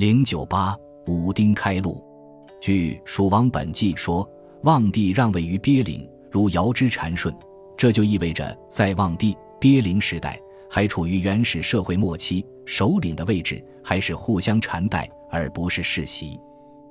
零九八武丁开路。据《蜀王本纪》说，望帝让位于鳖灵，如尧之禅顺，这就意味着在望帝、鳖灵时代还处于原始社会末期，首领的位置还是互相缠带，而不是世袭。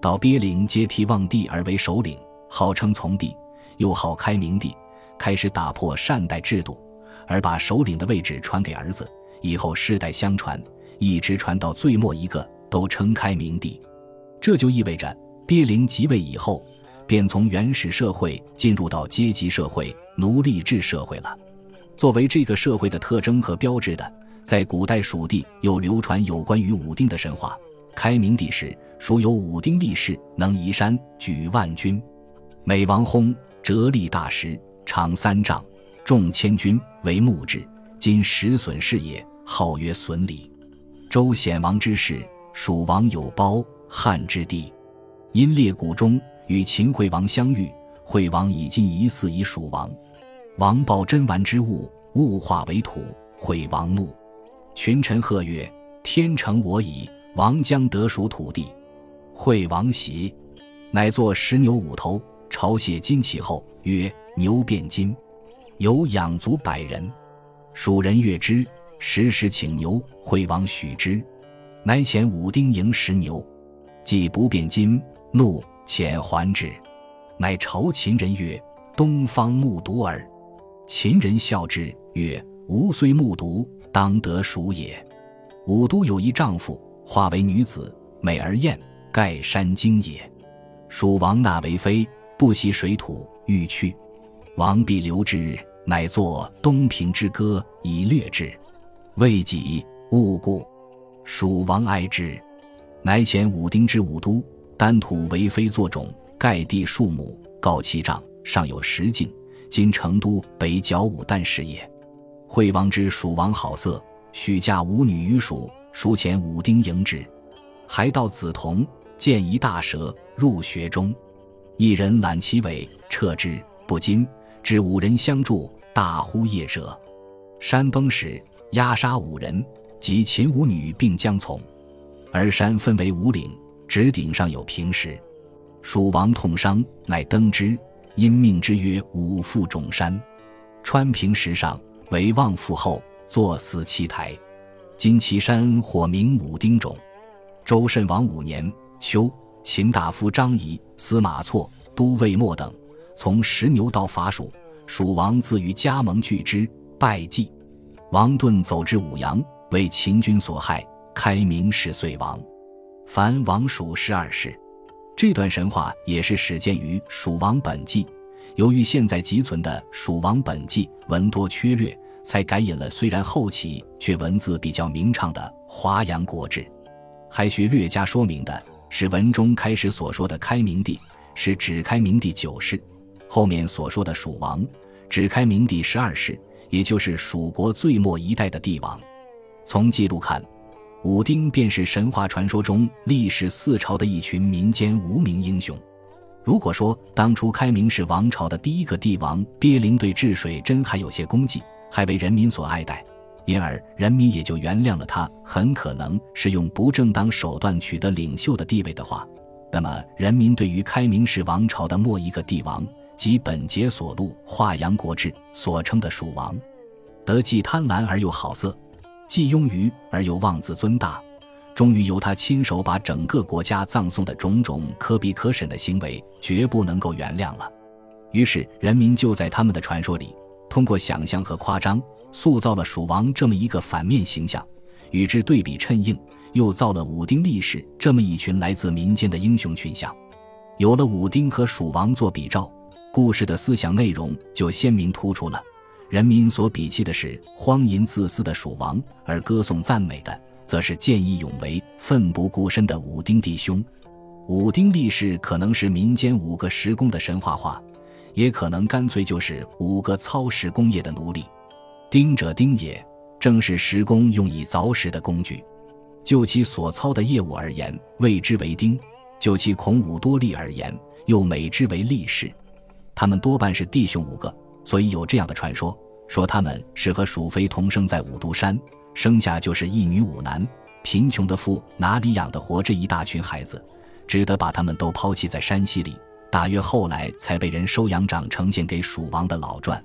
到鳖灵接替望帝而为首领，号称从帝，又号开明帝，开始打破善代制度，而把首领的位置传给儿子，以后世代相传，一直传到最末一个。都称开明帝，这就意味着鳖灵即位以后，便从原始社会进入到阶级社会、奴隶制社会了。作为这个社会的特征和标志的，在古代蜀地又流传有关于武丁的神话。开明帝时，蜀有武丁力士，能移山举万军，美王薨，折立大石，长三丈，重千钧，为木质，今石笋是也，号曰笋里。周显王之时。蜀王有褒，汉之帝，因列谷中与秦惠王相遇，惠王以今疑似以蜀王，王报真玩之物，物化为土，惠王怒，群臣贺曰：“天成我矣，王将得蜀土地。”惠王喜，乃作石牛五头，朝谢金器后，曰：“牛变金，有养足百人。”蜀人悦之，时时请牛，惠王许之。乃遣武丁迎石牛，既不变金，怒遣还之。乃朝秦人曰：“东方木渎耳。”秦人笑之曰：“吾虽木渎，当得蜀也。”武都有一丈夫，化为女子，美而艳，盖山精也。蜀王纳为妃，不惜水土，欲去，王必留之，乃作《东平之歌》以略之。未己勿故。蜀王哀之，乃遣武丁之武都，丹土为妃作种，盖地数亩，告其丈，上有十境。今成都北角武旦是也。惠王之蜀王好色，许嫁舞女于蜀，蜀遣武丁迎之。还到梓潼，见一大蛇入穴中，一人揽其尾，撤之，不禁，至五人相助，大呼夜者。山崩时，压杀五人。及秦武女并将从，而山分为五岭，直顶上有平石。蜀王痛伤，乃登之，因命之曰五父冢山。穿平石上为望父后，坐祀七台。今其山或名武丁冢。周慎王五年秋，秦大夫张仪、司马错、都尉莫等从石牛道伐蜀，蜀王自于加盟拒之，败绩。王顿走至武阳。为秦军所害，开明始遂亡。凡王蜀十二世，这段神话也是始建于《蜀王本纪》。由于现在集存的《蜀王本纪》文多缺略，才改引了虽然后起却文字比较明畅的《华阳国志》。还需略加说明的是，文中开始所说的开明帝是指开明帝九世，后面所说的蜀王指开明帝十二世，也就是蜀国最末一代的帝王。从记录看，武丁便是神话传说中历史四朝的一群民间无名英雄。如果说当初开明是王朝的第一个帝王鳖灵对治水真还有些功绩，还为人民所爱戴，因而人民也就原谅了他，很可能是用不正当手段取得领袖的地位的话，那么人民对于开明是王朝的末一个帝王即本节所录《华阳国志》所称的蜀王，得既贪婪而又好色。既庸愚而又妄自尊大，终于由他亲手把整个国家葬送的种种可比可审的行为，绝不能够原谅了。于是人民就在他们的传说里，通过想象和夸张，塑造了蜀王这么一个反面形象，与之对比衬应，又造了武丁历史这么一群来自民间的英雄群像。有了武丁和蜀王做比照，故事的思想内容就鲜明突出了。人民所鄙弃的是荒淫自私的蜀王，而歌颂赞美的则是见义勇为、奋不顾身的武丁弟兄。武丁力士可能是民间五个石工的神话化，也可能干脆就是五个操石工业的奴隶。丁者丁也，正是石工用以凿石的工具。就其所操的业务而言，谓之为丁；就其孔武多力而言，又美之为力士。他们多半是弟兄五个。所以有这样的传说，说他们是和蜀妃同生在五毒山，生下就是一女五男，贫穷的父哪里养得活这一大群孩子，只得把他们都抛弃在山溪里。大约后来才被人收养长，呈现给蜀王的老传。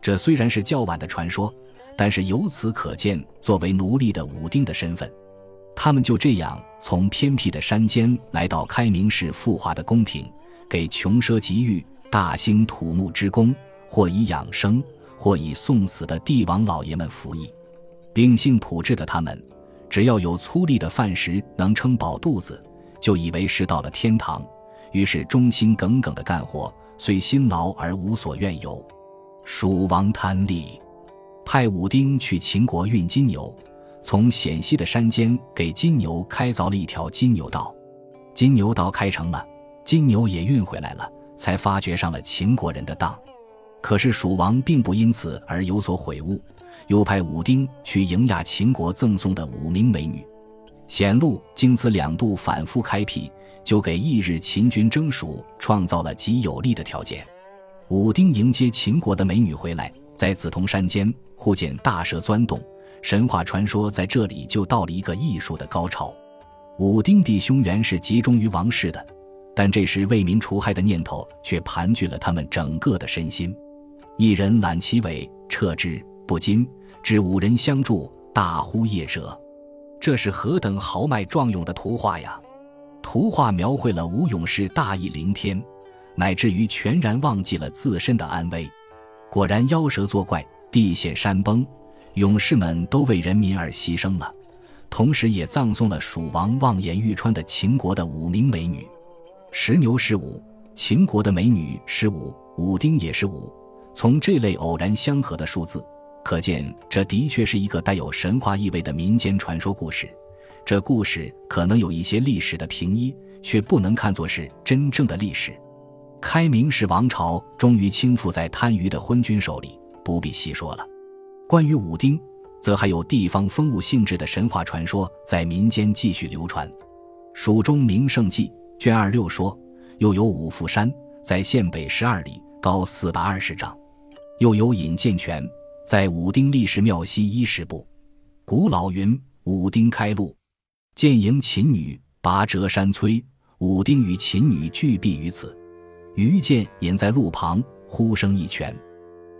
这虽然是较晚的传说，但是由此可见，作为奴隶的武丁的身份。他们就这样从偏僻的山间来到开明市富华的宫廷，给穷奢极欲、大兴土木之功，或以养生，或以送死的帝王老爷们服役。秉性朴质的他们，只要有粗粝的饭食能撑饱肚子，就以为是到了天堂，于是忠心耿耿的干活，虽辛劳而无所怨尤。蜀王贪利，派武丁去秦国运金牛。从险西的山间给金牛开凿了一条金牛道，金牛道开成了，金牛也运回来了，才发觉上了秦国人的当。可是蜀王并不因此而有所悔悟，又派武丁去迎亚秦国赠送的五名美女。显露经此两度反复开辟，就给翌日秦军征蜀创造了极有利的条件。武丁迎接秦国的美女回来，在梓潼山间忽见大蛇钻洞。神话传说在这里就到了一个艺术的高潮。武丁弟兄原是集中于王室的，但这时为民除害的念头却盘踞了他们整个的身心。一人揽其尾，撤之不禁，至五人相助，大呼夜蛇。这是何等豪迈壮勇的图画呀！图画描绘了吴勇士大义凌天，乃至于全然忘记了自身的安危。果然妖蛇作怪，地陷山崩。勇士们都为人民而牺牲了，同时也葬送了蜀王望眼欲穿的秦国的五名美女。石牛是五，秦国的美女是五，武丁也是五。从这类偶然相合的数字，可见这的确是一个带有神话意味的民间传说故事。这故事可能有一些历史的平依，却不能看作是真正的历史。开明氏王朝终于倾覆在贪愚的昏君手里，不必细说了。关于武丁，则还有地方风物性质的神话传说在民间继续流传。《蜀中名胜记》卷二六说，又有五福山，在县北十二里，高四百二十丈；又有引剑泉，在武丁历史庙西一十步。古老云：武丁开路，见迎秦女，拔折山摧。武丁与秦女俱避于此。余见隐在路旁，呼声一拳。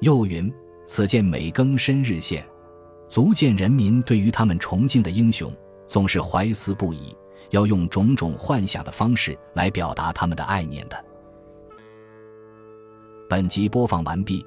又云。此见每更深日现，足见人民对于他们崇敬的英雄总是怀思不已，要用种种幻想的方式来表达他们的爱念的。本集播放完毕，